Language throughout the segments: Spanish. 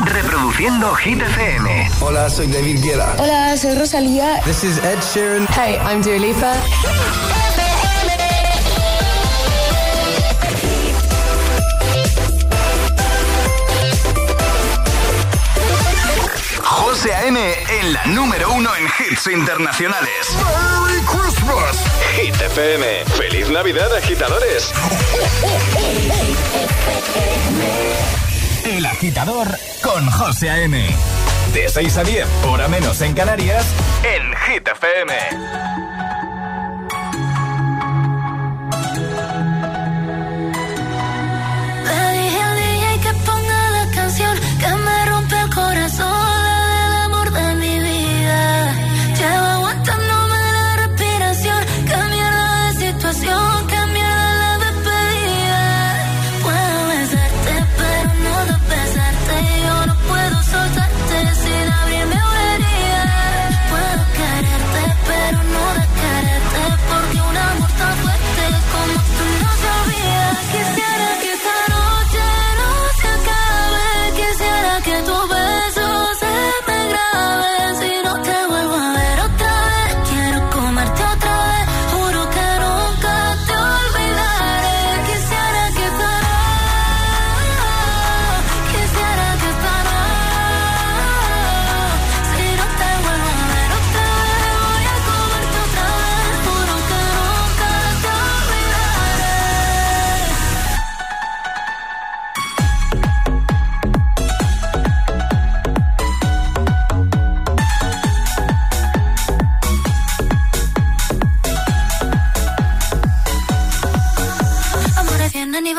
Reproduciendo Hit FM. Hola, soy David Guetta. Hola, soy Rosalía. This is Ed Sheeran. Hey, I'm Dua Lipa. José A.M. en la número uno en hits internacionales. ¡Merry Christmas! Hit FM. ¡Feliz Navidad, agitadores! El agitador con José A.M. De 6 a 10, hora menos en Canarias, en Hit FM.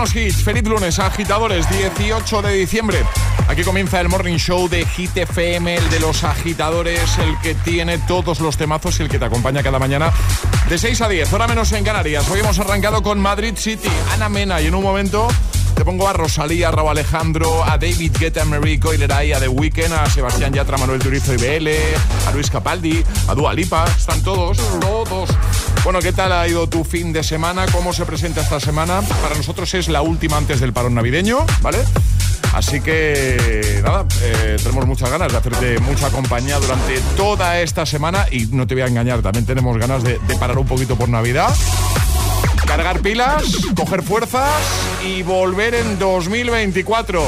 buenos hits. Feliz lunes, agitadores, 18 de diciembre. Aquí comienza el Morning Show de Hit FM, el de los agitadores, el que tiene todos los temazos y el que te acompaña cada mañana de 6 a 10, hora menos en Canarias. Hoy hemos arrancado con Madrid City, Ana Mena y en un momento te pongo a Rosalía, a Raúl Alejandro, a David Guetta, a Marie Coileray, a The Weeknd, a Sebastián Yatra, Manuel Turizo y BL, a Luis Capaldi, a Dua Lipa. Están todos, todos. Bueno, ¿qué tal ha ido tu fin de semana? ¿Cómo se presenta esta semana? Para nosotros es la última antes del parón navideño, ¿vale? Así que nada, eh, tenemos muchas ganas de hacerte mucha compañía durante toda esta semana y no te voy a engañar, también tenemos ganas de parar un poquito por Navidad cargar pilas, coger fuerzas y volver en 2024.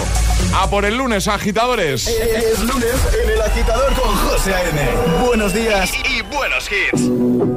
A por el lunes, agitadores. Es, lunes en el agitador con José A.M. Buenos días y buenos hits.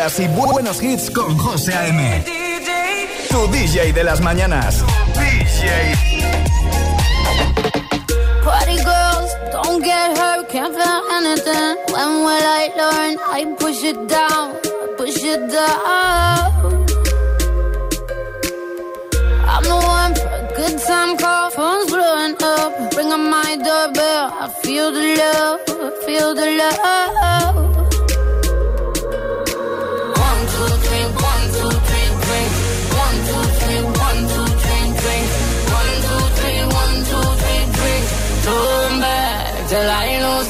Días y buenos hits con José A.M. Tu DJ de las mañanas. DJ. Party girls, don't get hurt, can't feel anything. When will I learn? I push it down, push it down. I'm the one for a good time call, phone's blowing up. Ring on my doorbell, I feel the love, I feel the love. Till I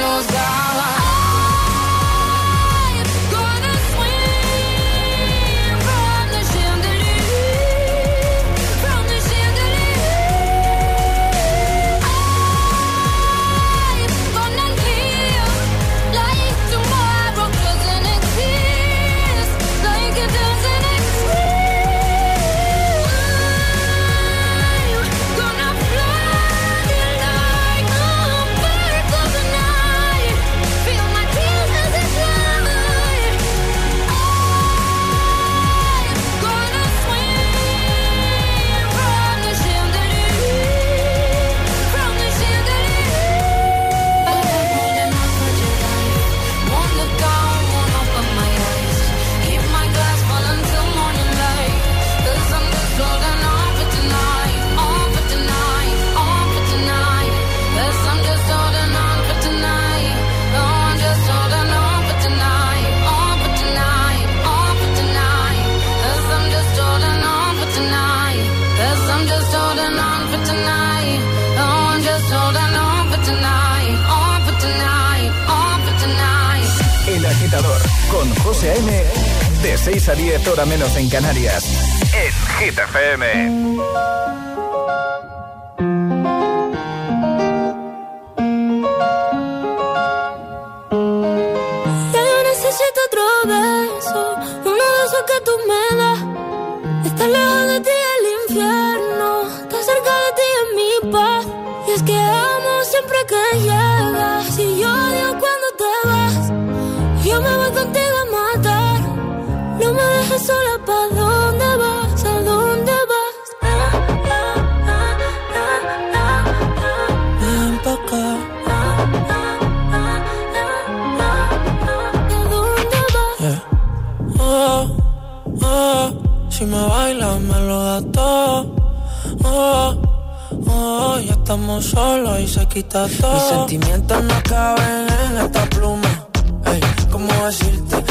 God. De 6 a 10, hora menos en Canarias. En Hit FM. Ya yo necesito otro beso. Uno de esos que tú me das. Está lejos de ti el infierno. Está cerca de ti en mi paz. Y es que amo siempre que. Sola, ¿pa' dónde vas? ¿A dónde vas? Ven pa' acá. ¿A dónde vas? Oh, oh, si me bailas me lo das todo. Oh, oh, ya estamos solos y se quita todo. Mis sentimientos no caben en esta pluma. Ey, ¿cómo decirte?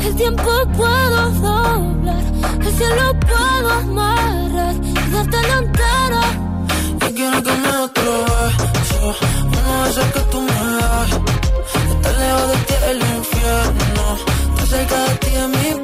El tiempo puedo doblar, el cielo puedo amarrar y darte la entera. Yo quiero que me otro beso, uno de esos que tú me das. Estar lejos de ti el infierno, estar cerca de ti es mi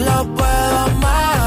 lo puedo amarrar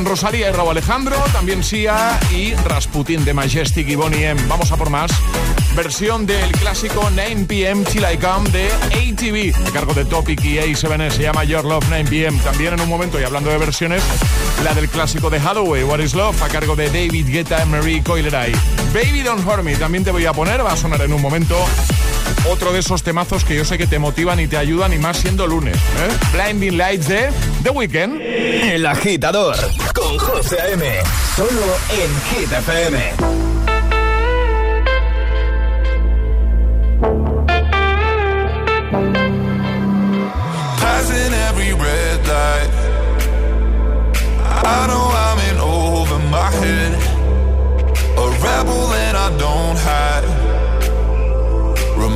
con Rosalía y Raúl Alejandro, también Sia y Rasputin de Majestic y Bonnie M. Vamos a por más. Versión del clásico 9 pm Till I Come de ATV, a cargo de Topic y A7S, se llama Your Love 9 pm. También en un momento, y hablando de versiones, la del clásico de Halloween, What is Love, a cargo de David Guetta y Marie Coileray. Baby Don't Hurt Me, también te voy a poner, va a sonar en un momento. Otro de esos temazos que yo sé que te motivan y te ayudan, y más siendo lunes. ¿eh? Blinding Lights de The Weeknd. El agitador con José A.M. Solo en Hit FM. Passing every red light. I know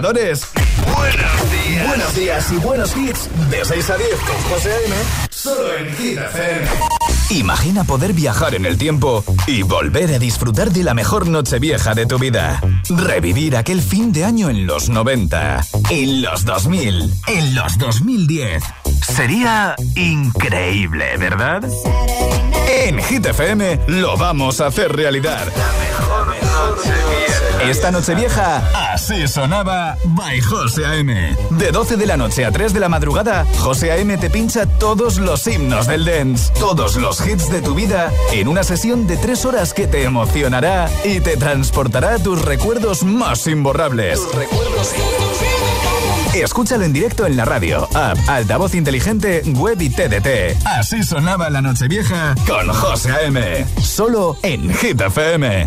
agitadores. Buenos días. Buenos días y buenos hits. De 6 a 10 con José A.M. Solo en Hit FM. Imagina poder viajar en el tiempo y volver a disfrutar de la mejor noche vieja de tu vida. Revivir aquel fin de año en los 90, en los 2000, en los 2010. Sería increíble, ¿verdad? En Hit FM lo vamos a hacer realidad. La mejor noche esta noche vieja, así sonaba by José A.M. De 12 de la noche a 3 de la madrugada, José A.M. te pincha todos los himnos del dance, todos los hits de tu vida, en una sesión de 3 horas que te emocionará y te transportará a tus recuerdos más imborrables. recuerdos Escúchalo en directo en la radio, app, altavoz inteligente, web y TDT. Así sonaba la noche vieja con José A.M. Solo en Hit FM.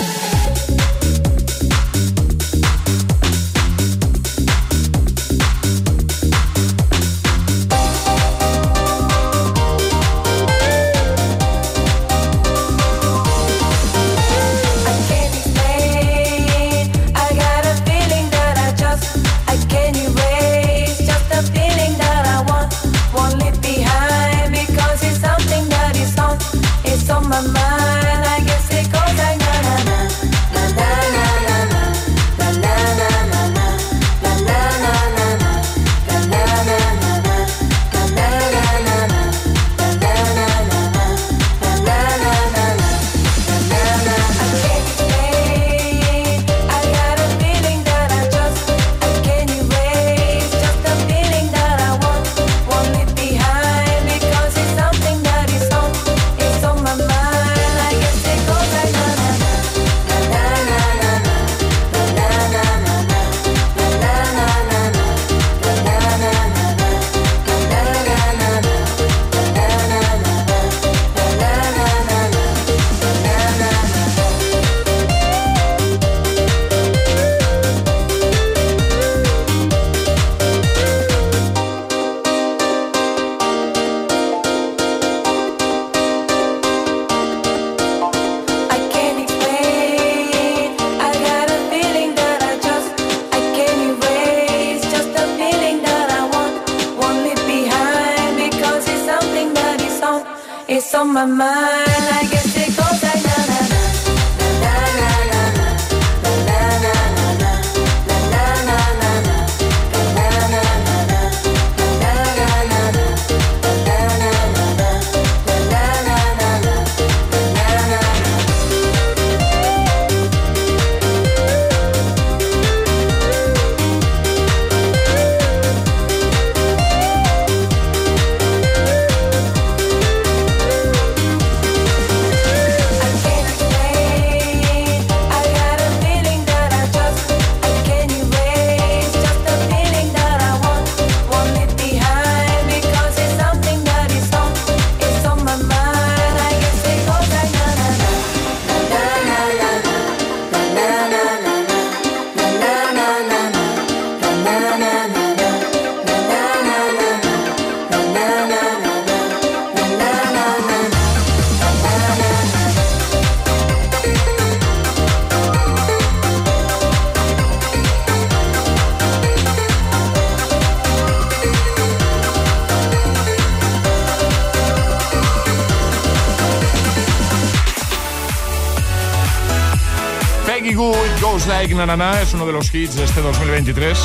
Goo, Goes Like Na, es uno de los hits de este 2023.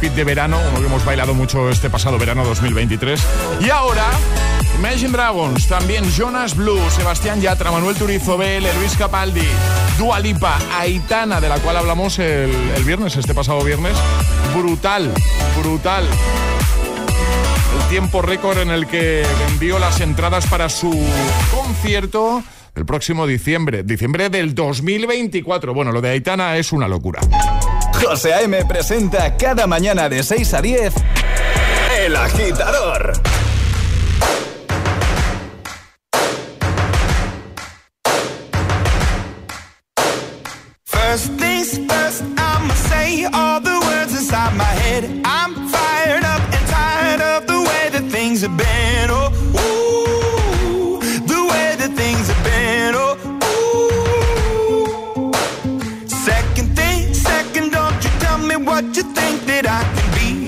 Hit de verano, uno que hemos bailado mucho este pasado verano 2023. Y ahora, Imagine Dragons, también Jonas Blue, Sebastián Yatra, Manuel Turizo Vélez, Luis Capaldi, Dua Lipa, Aitana, de la cual hablamos el, el viernes, este pasado viernes. Brutal, brutal el tiempo récord en el que envió las entradas para su concierto el próximo diciembre, diciembre del 2024. Bueno, lo de Aitana es una locura. José A.M. presenta cada mañana de 6 a 10 El Agitador. First things first, I'ma say all the words inside my head. I'm fired up and tired of the way that things have been.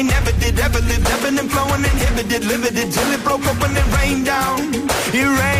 They never did. Ever lived, ebbing and flowing, inhibited, limited till it broke open and rained down. It rained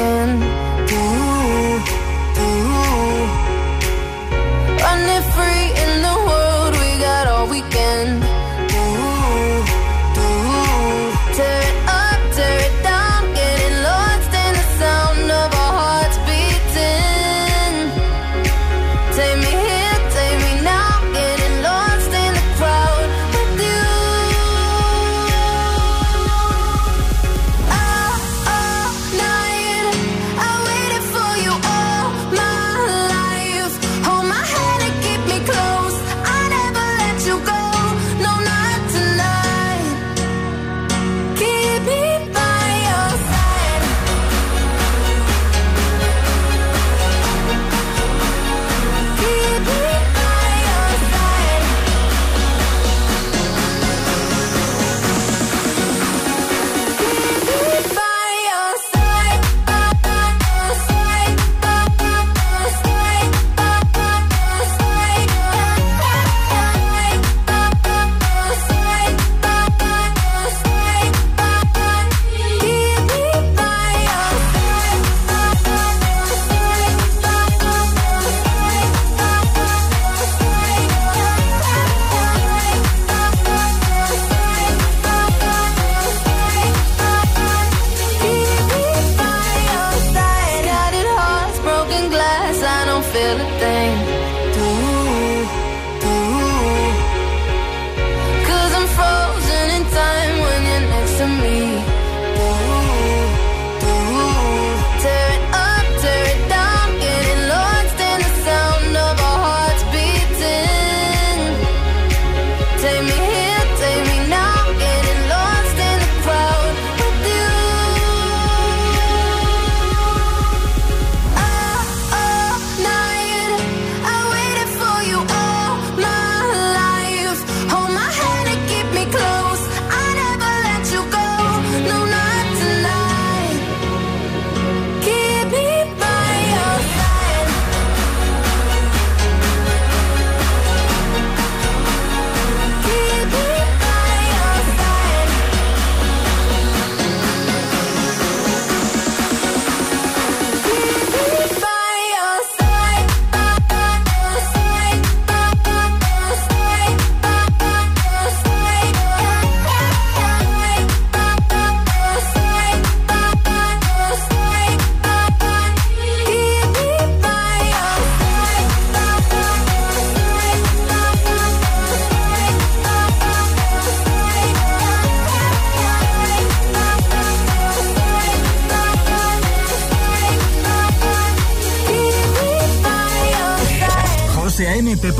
again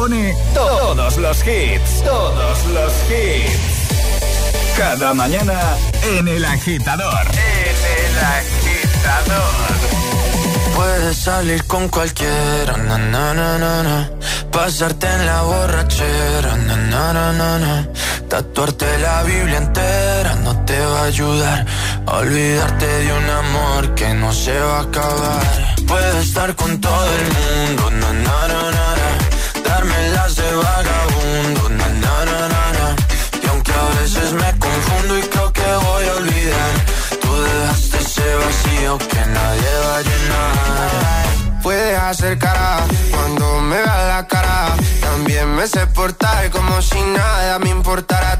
pone todos los hits, todos los hits. Cada mañana en el agitador. En el agitador. Puedes salir con cualquiera, na, na, na, na, na. pasarte en la borrachera, na, na, na, na, na. tatuarte la Biblia entera no te va a ayudar a olvidarte de un amor que no se va a acabar. Puedes estar con todo el mundo, na, na, na, na, na. darme las de vagabundo, na, na, na, na, na. y aunque a veces me confundo y creo que voy a olvidar, tú dejaste ese vacío que nadie va a llenar. Puedes hacer cara cuando me veas la cara. También me sé portar como si nada me importara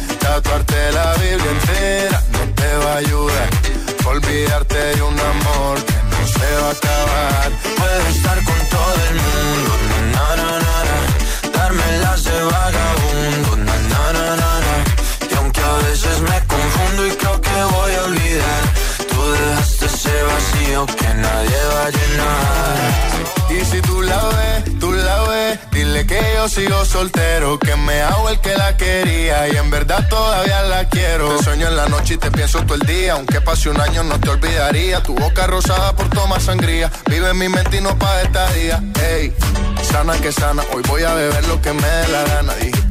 Tatuarte la Biblia entera no te va a ayudar. Olvidarte de un amor que no se va a acabar. Puedes estar con todo el mundo, na, na, na. darme las de vagabundo, yo sigo soltero, que me hago el que la quería y en verdad todavía la quiero. Te sueño en la noche y te pienso todo el día, aunque pase un año no te olvidaría. Tu boca rosada por tomar sangría, vive en mi mente y no pa' día. Ey, sana que sana, hoy voy a beber lo que me dé la gana. Dijiste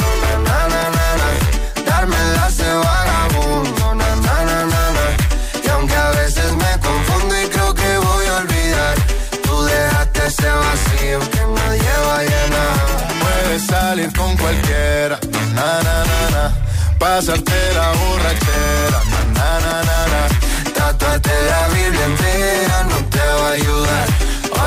darme las de vagabundo, na, na, na, na, na. y aunque a veces me confundo y creo que voy a olvidar, tú dejaste ese vacío que nadie va a llenar. Puedes salir con cualquiera, na na na na. Pasarte la borrachera, na na na na na. Tatuarte la Biblia entera no te va a ayudar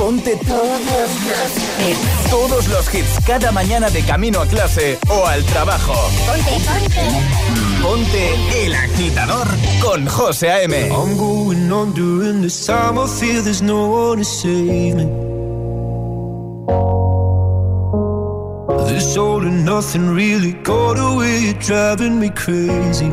Ponte todos los hits. Todos los hits cada mañana de camino a clase o al trabajo. Ponte, ponte. Ponte el agitador con José A.M. I'm going on during this time. I feel there's no one to save me. This all and nothing really got away, driving me crazy.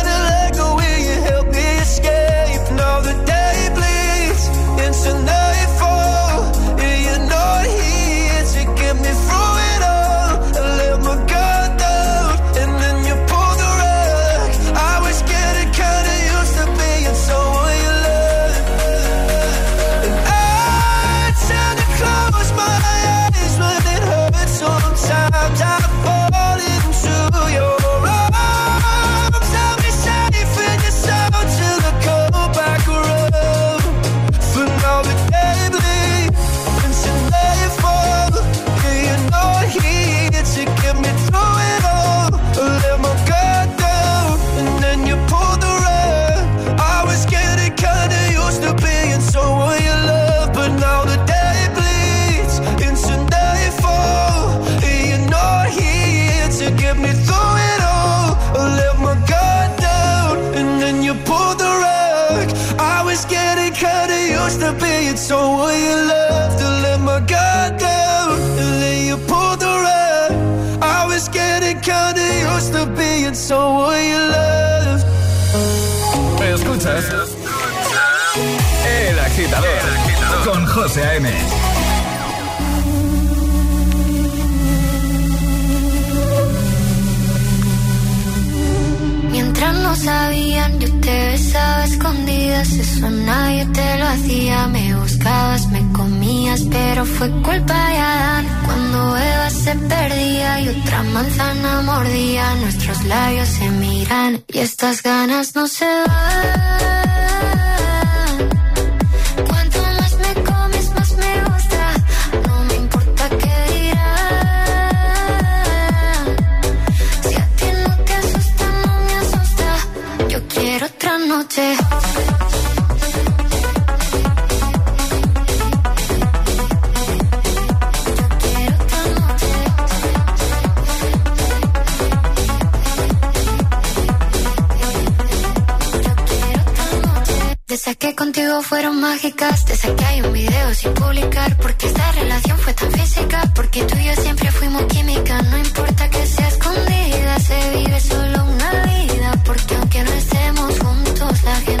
Desde que contigo fueron mágicas, desde que hay un video sin publicar, porque esta relación fue tan física, porque tú y yo siempre fuimos química, no importa que sea escondida, se vive solo una vida, porque aunque no estemos juntos, la gente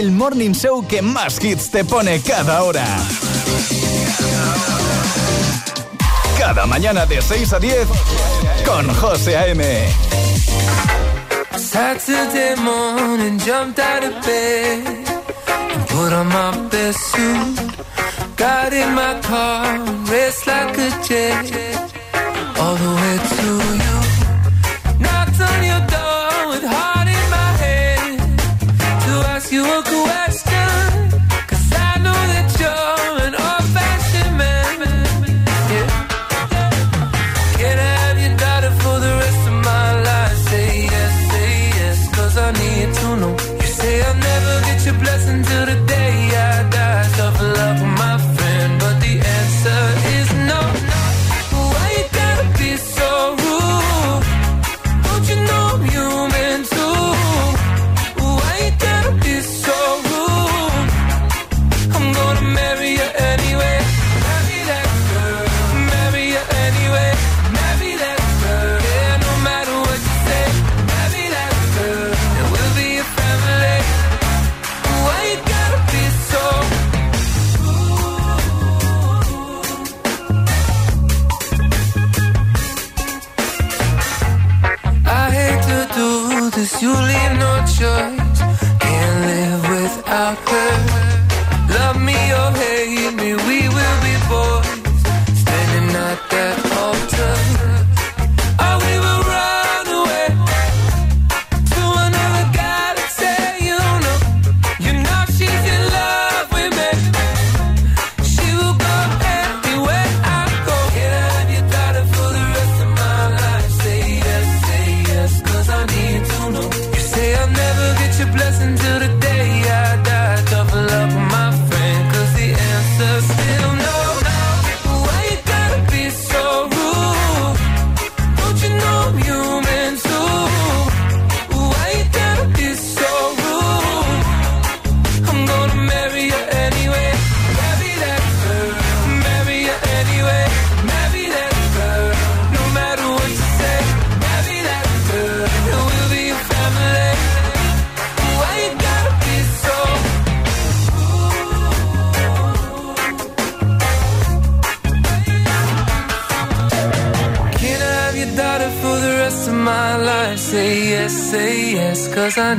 el morning show que más hits te pone cada hora. Cada mañana de 6 a 10 con José A.M. Saturday morning, jumped out of bed and put on my best suit. Got in my car, raced like a jet all the way to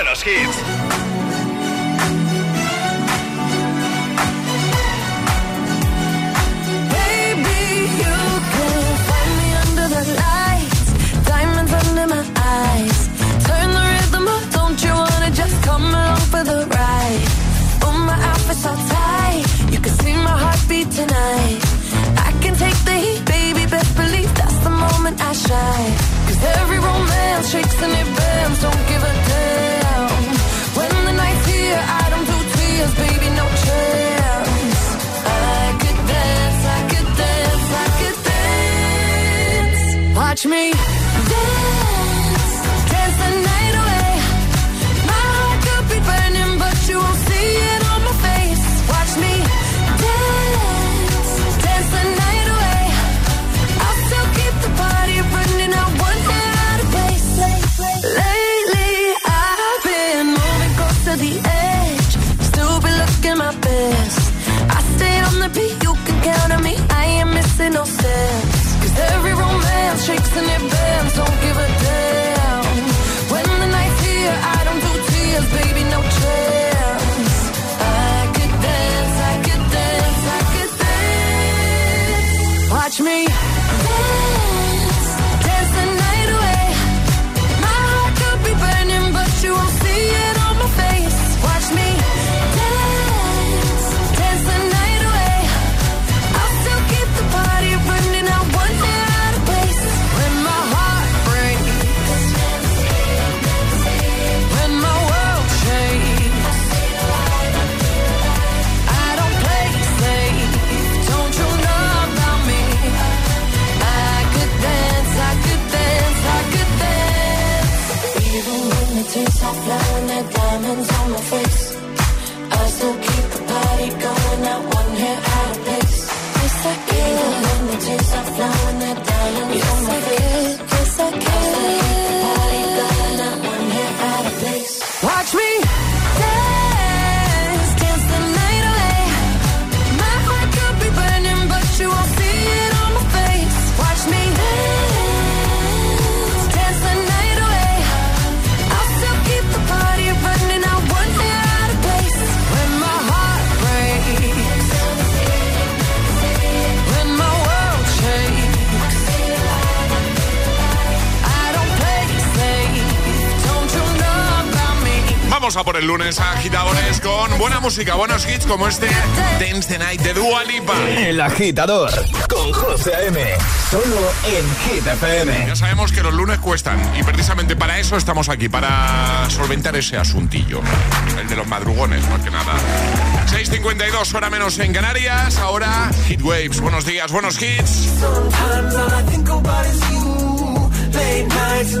buenos hits. me hands on my face. I still keep the party going, not one hair out of place. It's like even when the tears are flowing. Vamos a por el lunes, agitadores, con buena música, buenos hits como este Dance the Night de Dua Lipa. El agitador con José M. Solo en Hit Ya sabemos que los lunes cuestan y precisamente para eso estamos aquí, para solventar ese asuntillo. El de los madrugones, más que nada. 6.52, hora menos en Canarias. Ahora, Hit Waves. Buenos días, buenos hits. Late nights.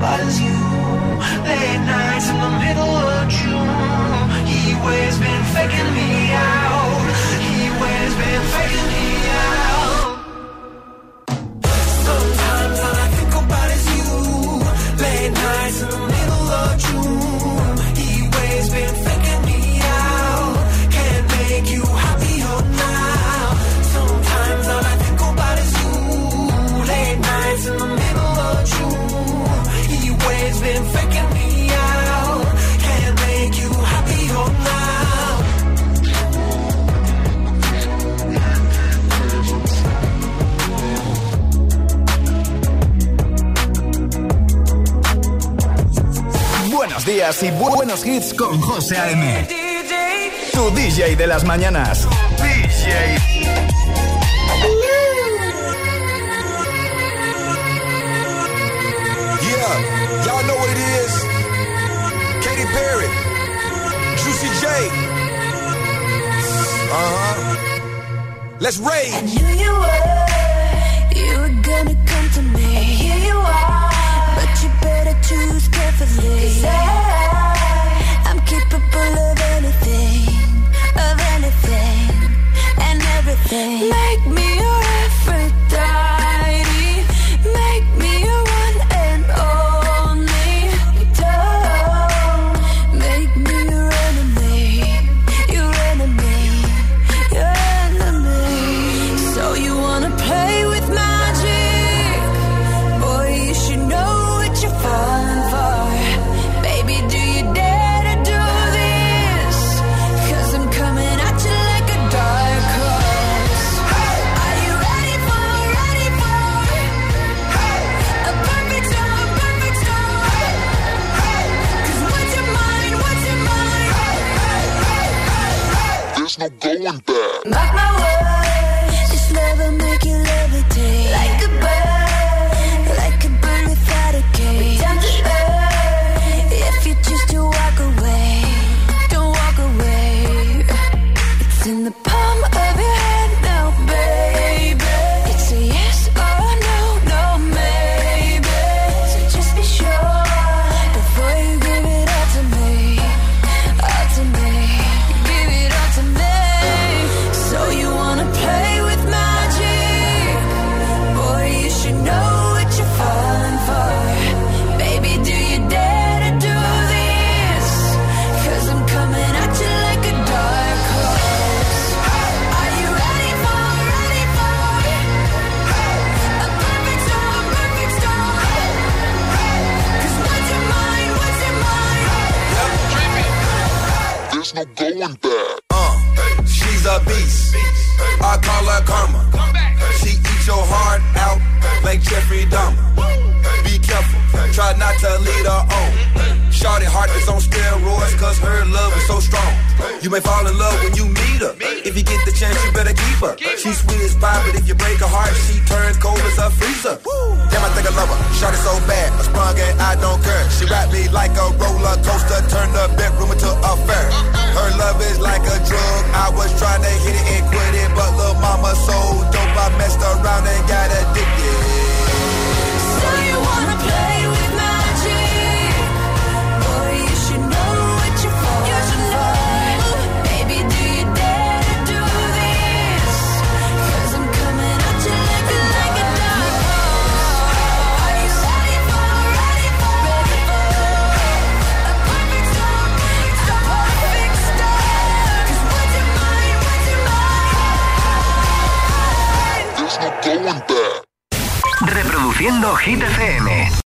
I días y buenos hits con José A.M. Tu DJ de las mañanas. DJ. Yeah, y'all know what it is. Katy Perry. Juicy J. Uh-huh. Let's rave. I knew you were, you were gonna come to me. choose carefully. Cause I, I'm capable of anything, of anything, and everything. Make me your